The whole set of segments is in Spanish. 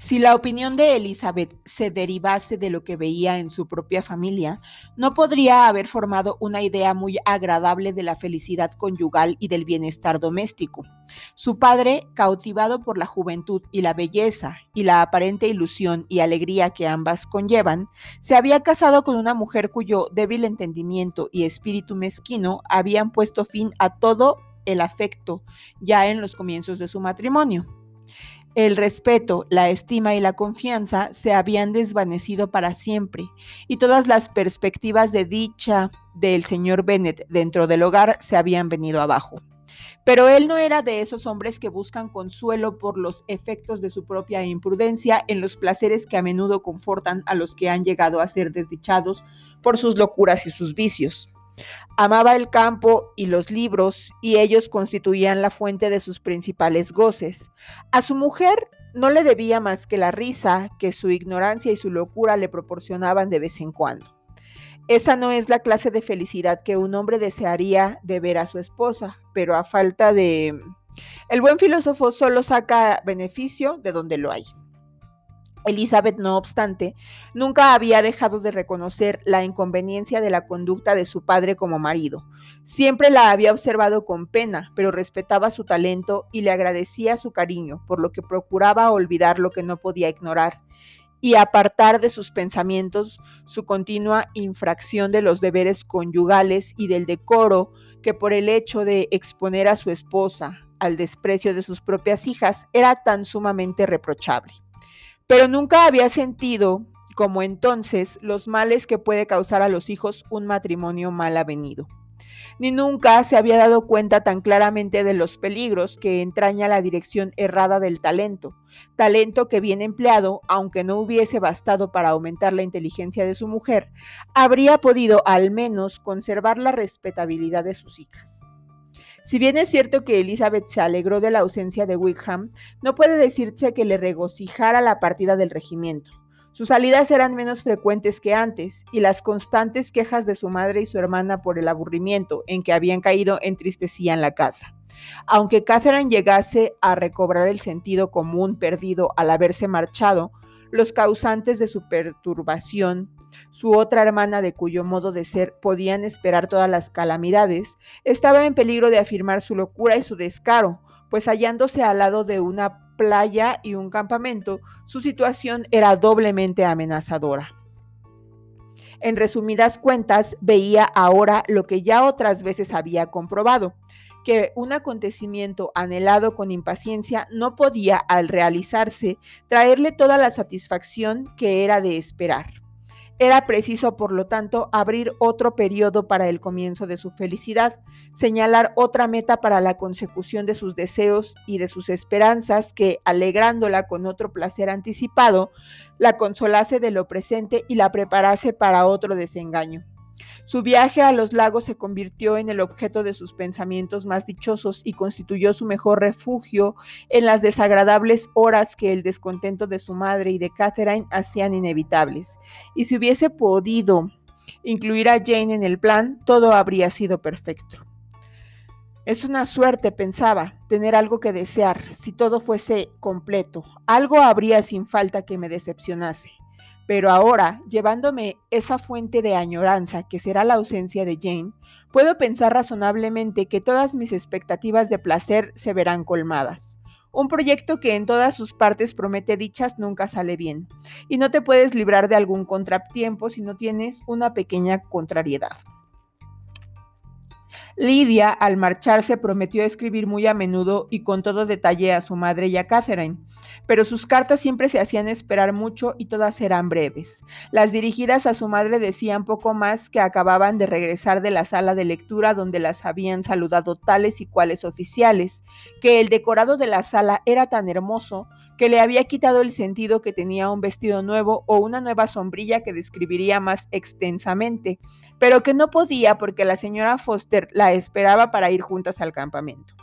Si la opinión de Elizabeth se derivase de lo que veía en su propia familia, no podría haber formado una idea muy agradable de la felicidad conyugal y del bienestar doméstico. Su padre, cautivado por la juventud y la belleza y la aparente ilusión y alegría que ambas conllevan, se había casado con una mujer cuyo débil entendimiento y espíritu mezquino habían puesto fin a todo el afecto ya en los comienzos de su matrimonio. El respeto, la estima y la confianza se habían desvanecido para siempre, y todas las perspectivas de dicha del señor Bennet dentro del hogar se habían venido abajo. Pero él no era de esos hombres que buscan consuelo por los efectos de su propia imprudencia en los placeres que a menudo confortan a los que han llegado a ser desdichados por sus locuras y sus vicios. Amaba el campo y los libros, y ellos constituían la fuente de sus principales goces. A su mujer no le debía más que la risa que su ignorancia y su locura le proporcionaban de vez en cuando. Esa no es la clase de felicidad que un hombre desearía de ver a su esposa, pero a falta de... El buen filósofo solo saca beneficio de donde lo hay. Elizabeth, no obstante, nunca había dejado de reconocer la inconveniencia de la conducta de su padre como marido. Siempre la había observado con pena, pero respetaba su talento y le agradecía su cariño, por lo que procuraba olvidar lo que no podía ignorar y apartar de sus pensamientos su continua infracción de los deberes conyugales y del decoro que por el hecho de exponer a su esposa al desprecio de sus propias hijas era tan sumamente reprochable pero nunca había sentido, como entonces, los males que puede causar a los hijos un matrimonio mal avenido. Ni nunca se había dado cuenta tan claramente de los peligros que entraña la dirección errada del talento, talento que bien empleado, aunque no hubiese bastado para aumentar la inteligencia de su mujer, habría podido al menos conservar la respetabilidad de sus hijas. Si bien es cierto que Elizabeth se alegró de la ausencia de Wickham, no puede decirse que le regocijara la partida del regimiento. Sus salidas eran menos frecuentes que antes, y las constantes quejas de su madre y su hermana por el aburrimiento en que habían caído entristecían la casa. Aunque Catherine llegase a recobrar el sentido común perdido al haberse marchado, los causantes de su perturbación su otra hermana, de cuyo modo de ser podían esperar todas las calamidades, estaba en peligro de afirmar su locura y su descaro, pues hallándose al lado de una playa y un campamento, su situación era doblemente amenazadora. En resumidas cuentas, veía ahora lo que ya otras veces había comprobado, que un acontecimiento anhelado con impaciencia no podía, al realizarse, traerle toda la satisfacción que era de esperar. Era preciso, por lo tanto, abrir otro periodo para el comienzo de su felicidad, señalar otra meta para la consecución de sus deseos y de sus esperanzas que, alegrándola con otro placer anticipado, la consolase de lo presente y la preparase para otro desengaño. Su viaje a los lagos se convirtió en el objeto de sus pensamientos más dichosos y constituyó su mejor refugio en las desagradables horas que el descontento de su madre y de Catherine hacían inevitables. Y si hubiese podido incluir a Jane en el plan, todo habría sido perfecto. Es una suerte, pensaba, tener algo que desear, si todo fuese completo. Algo habría sin falta que me decepcionase. Pero ahora, llevándome esa fuente de añoranza que será la ausencia de Jane, puedo pensar razonablemente que todas mis expectativas de placer se verán colmadas. Un proyecto que en todas sus partes promete dichas nunca sale bien, y no te puedes librar de algún contratiempo si no tienes una pequeña contrariedad. Lidia, al marcharse, prometió escribir muy a menudo y con todo detalle a su madre y a Catherine, pero sus cartas siempre se hacían esperar mucho y todas eran breves. Las dirigidas a su madre decían poco más que acababan de regresar de la sala de lectura donde las habían saludado tales y cuales oficiales, que el decorado de la sala era tan hermoso que le había quitado el sentido que tenía un vestido nuevo o una nueva sombrilla que describiría más extensamente, pero que no podía porque la señora Foster la esperaba para ir juntas al campamento.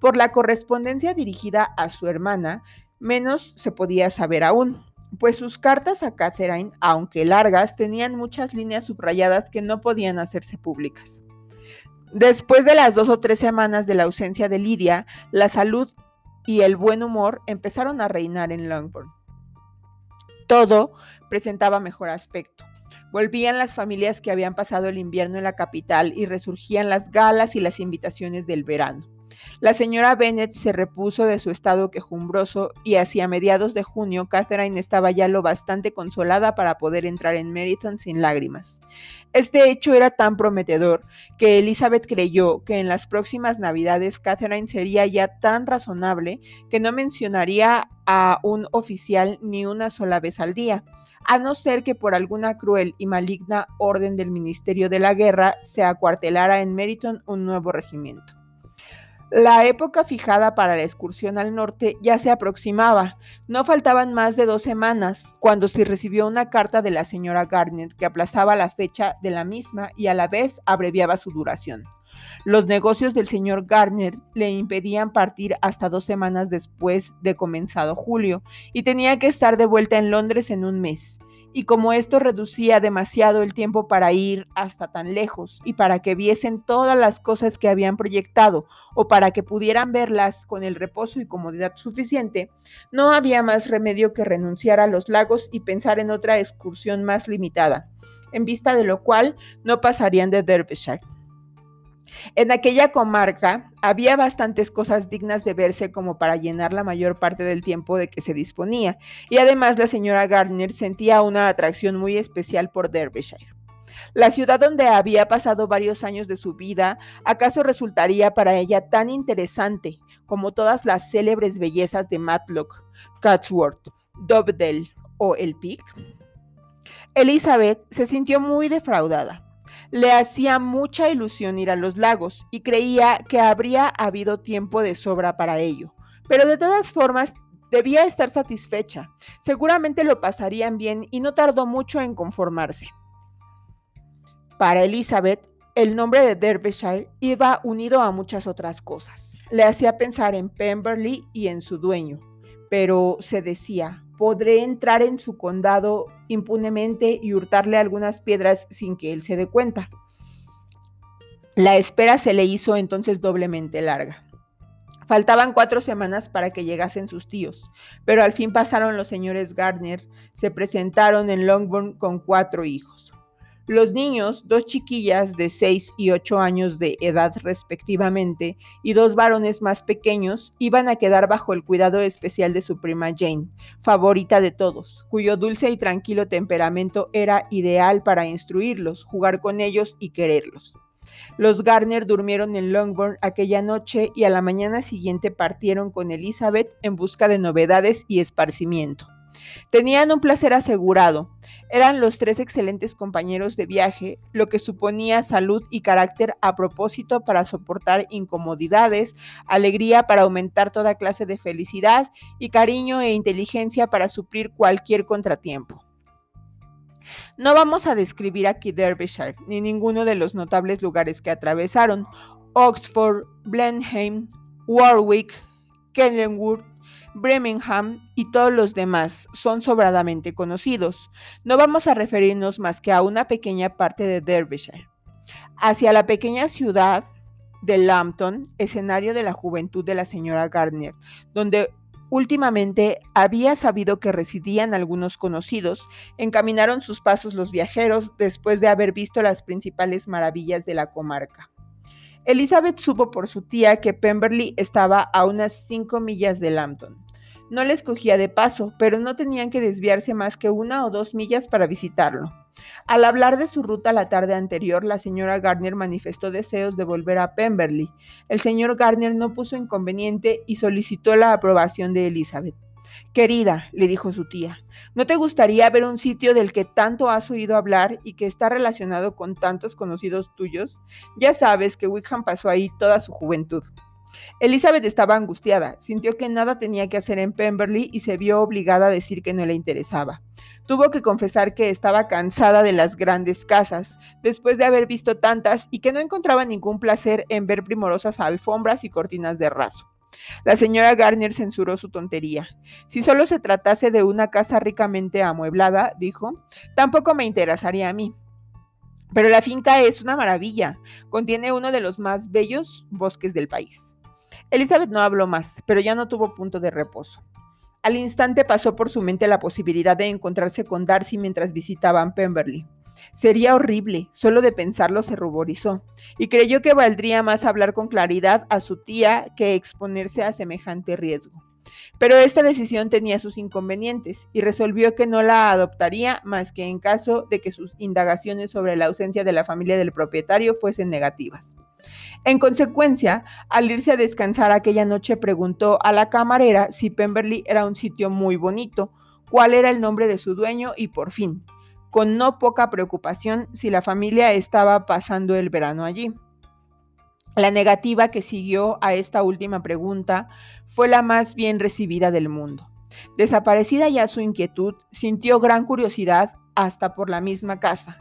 Por la correspondencia dirigida a su hermana, menos se podía saber aún, pues sus cartas a Catherine, aunque largas, tenían muchas líneas subrayadas que no podían hacerse públicas. Después de las dos o tres semanas de la ausencia de Lidia, la salud y el buen humor empezaron a reinar en Longbourn. Todo presentaba mejor aspecto. Volvían las familias que habían pasado el invierno en la capital y resurgían las galas y las invitaciones del verano. La señora Bennet se repuso de su estado quejumbroso y hacia mediados de junio Catherine estaba ya lo bastante consolada para poder entrar en Meryton sin lágrimas. Este hecho era tan prometedor que Elizabeth creyó que en las próximas navidades Catherine sería ya tan razonable que no mencionaría a un oficial ni una sola vez al día a no ser que por alguna cruel y maligna orden del Ministerio de la Guerra se acuartelara en Meryton un nuevo regimiento. La época fijada para la excursión al norte ya se aproximaba. No faltaban más de dos semanas cuando se recibió una carta de la señora Garnet que aplazaba la fecha de la misma y a la vez abreviaba su duración. Los negocios del señor Garner le impedían partir hasta dos semanas después de comenzado julio y tenía que estar de vuelta en Londres en un mes y como esto reducía demasiado el tiempo para ir hasta tan lejos y para que viesen todas las cosas que habían proyectado o para que pudieran verlas con el reposo y comodidad suficiente, no había más remedio que renunciar a los lagos y pensar en otra excursión más limitada, en vista de lo cual no pasarían de Derbyshire. En aquella comarca había bastantes cosas dignas de verse como para llenar la mayor parte del tiempo de que se disponía, y además la señora Gardner sentía una atracción muy especial por Derbyshire. La ciudad donde había pasado varios años de su vida, ¿acaso resultaría para ella tan interesante como todas las célebres bellezas de Matlock, Catsworth, Dovedale o El Peak? Elizabeth se sintió muy defraudada. Le hacía mucha ilusión ir a los lagos y creía que habría habido tiempo de sobra para ello. Pero de todas formas, debía estar satisfecha. Seguramente lo pasarían bien y no tardó mucho en conformarse. Para Elizabeth, el nombre de Derbyshire iba unido a muchas otras cosas. Le hacía pensar en Pemberley y en su dueño, pero se decía, podré entrar en su condado impunemente y hurtarle algunas piedras sin que él se dé cuenta. La espera se le hizo entonces doblemente larga. Faltaban cuatro semanas para que llegasen sus tíos, pero al fin pasaron los señores Gardner, se presentaron en Longbourn con cuatro hijos. Los niños, dos chiquillas de 6 y 8 años de edad respectivamente, y dos varones más pequeños, iban a quedar bajo el cuidado especial de su prima Jane, favorita de todos, cuyo dulce y tranquilo temperamento era ideal para instruirlos, jugar con ellos y quererlos. Los Garner durmieron en Longbourn aquella noche y a la mañana siguiente partieron con Elizabeth en busca de novedades y esparcimiento. Tenían un placer asegurado, eran los tres excelentes compañeros de viaje, lo que suponía salud y carácter a propósito para soportar incomodidades, alegría para aumentar toda clase de felicidad y cariño e inteligencia para suplir cualquier contratiempo. No vamos a describir aquí Derbyshire ni ninguno de los notables lugares que atravesaron, Oxford, Blenheim, Warwick, Kenilworth, Birmingham y todos los demás son sobradamente conocidos. No vamos a referirnos más que a una pequeña parte de Derbyshire. Hacia la pequeña ciudad de Lambton, escenario de la juventud de la señora Gardner, donde últimamente había sabido que residían algunos conocidos, encaminaron sus pasos los viajeros después de haber visto las principales maravillas de la comarca. Elizabeth supo por su tía que Pemberley estaba a unas cinco millas de Lambton. No les cogía de paso, pero no tenían que desviarse más que una o dos millas para visitarlo. Al hablar de su ruta la tarde anterior, la señora Gardner manifestó deseos de volver a Pemberley. El señor Gardner no puso inconveniente y solicitó la aprobación de Elizabeth. Querida, le dijo su tía, ¿no te gustaría ver un sitio del que tanto has oído hablar y que está relacionado con tantos conocidos tuyos? Ya sabes que Wickham pasó ahí toda su juventud. Elizabeth estaba angustiada, sintió que nada tenía que hacer en Pemberley y se vio obligada a decir que no le interesaba. Tuvo que confesar que estaba cansada de las grandes casas, después de haber visto tantas, y que no encontraba ningún placer en ver primorosas alfombras y cortinas de raso. La señora Garner censuró su tontería. Si solo se tratase de una casa ricamente amueblada, dijo, tampoco me interesaría a mí. Pero la finca es una maravilla. Contiene uno de los más bellos bosques del país. Elizabeth no habló más, pero ya no tuvo punto de reposo. Al instante pasó por su mente la posibilidad de encontrarse con Darcy mientras visitaban Pemberley. Sería horrible, solo de pensarlo se ruborizó, y creyó que valdría más hablar con claridad a su tía que exponerse a semejante riesgo. Pero esta decisión tenía sus inconvenientes y resolvió que no la adoptaría más que en caso de que sus indagaciones sobre la ausencia de la familia del propietario fuesen negativas. En consecuencia, al irse a descansar aquella noche preguntó a la camarera si Pemberley era un sitio muy bonito, cuál era el nombre de su dueño y por fin, con no poca preocupación, si la familia estaba pasando el verano allí. La negativa que siguió a esta última pregunta fue la más bien recibida del mundo. Desaparecida ya su inquietud, sintió gran curiosidad hasta por la misma casa,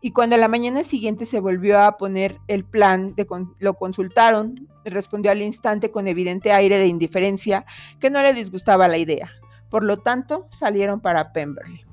y cuando a la mañana siguiente se volvió a poner el plan, de lo consultaron, respondió al instante con evidente aire de indiferencia que no le disgustaba la idea. Por lo tanto, salieron para Pemberley.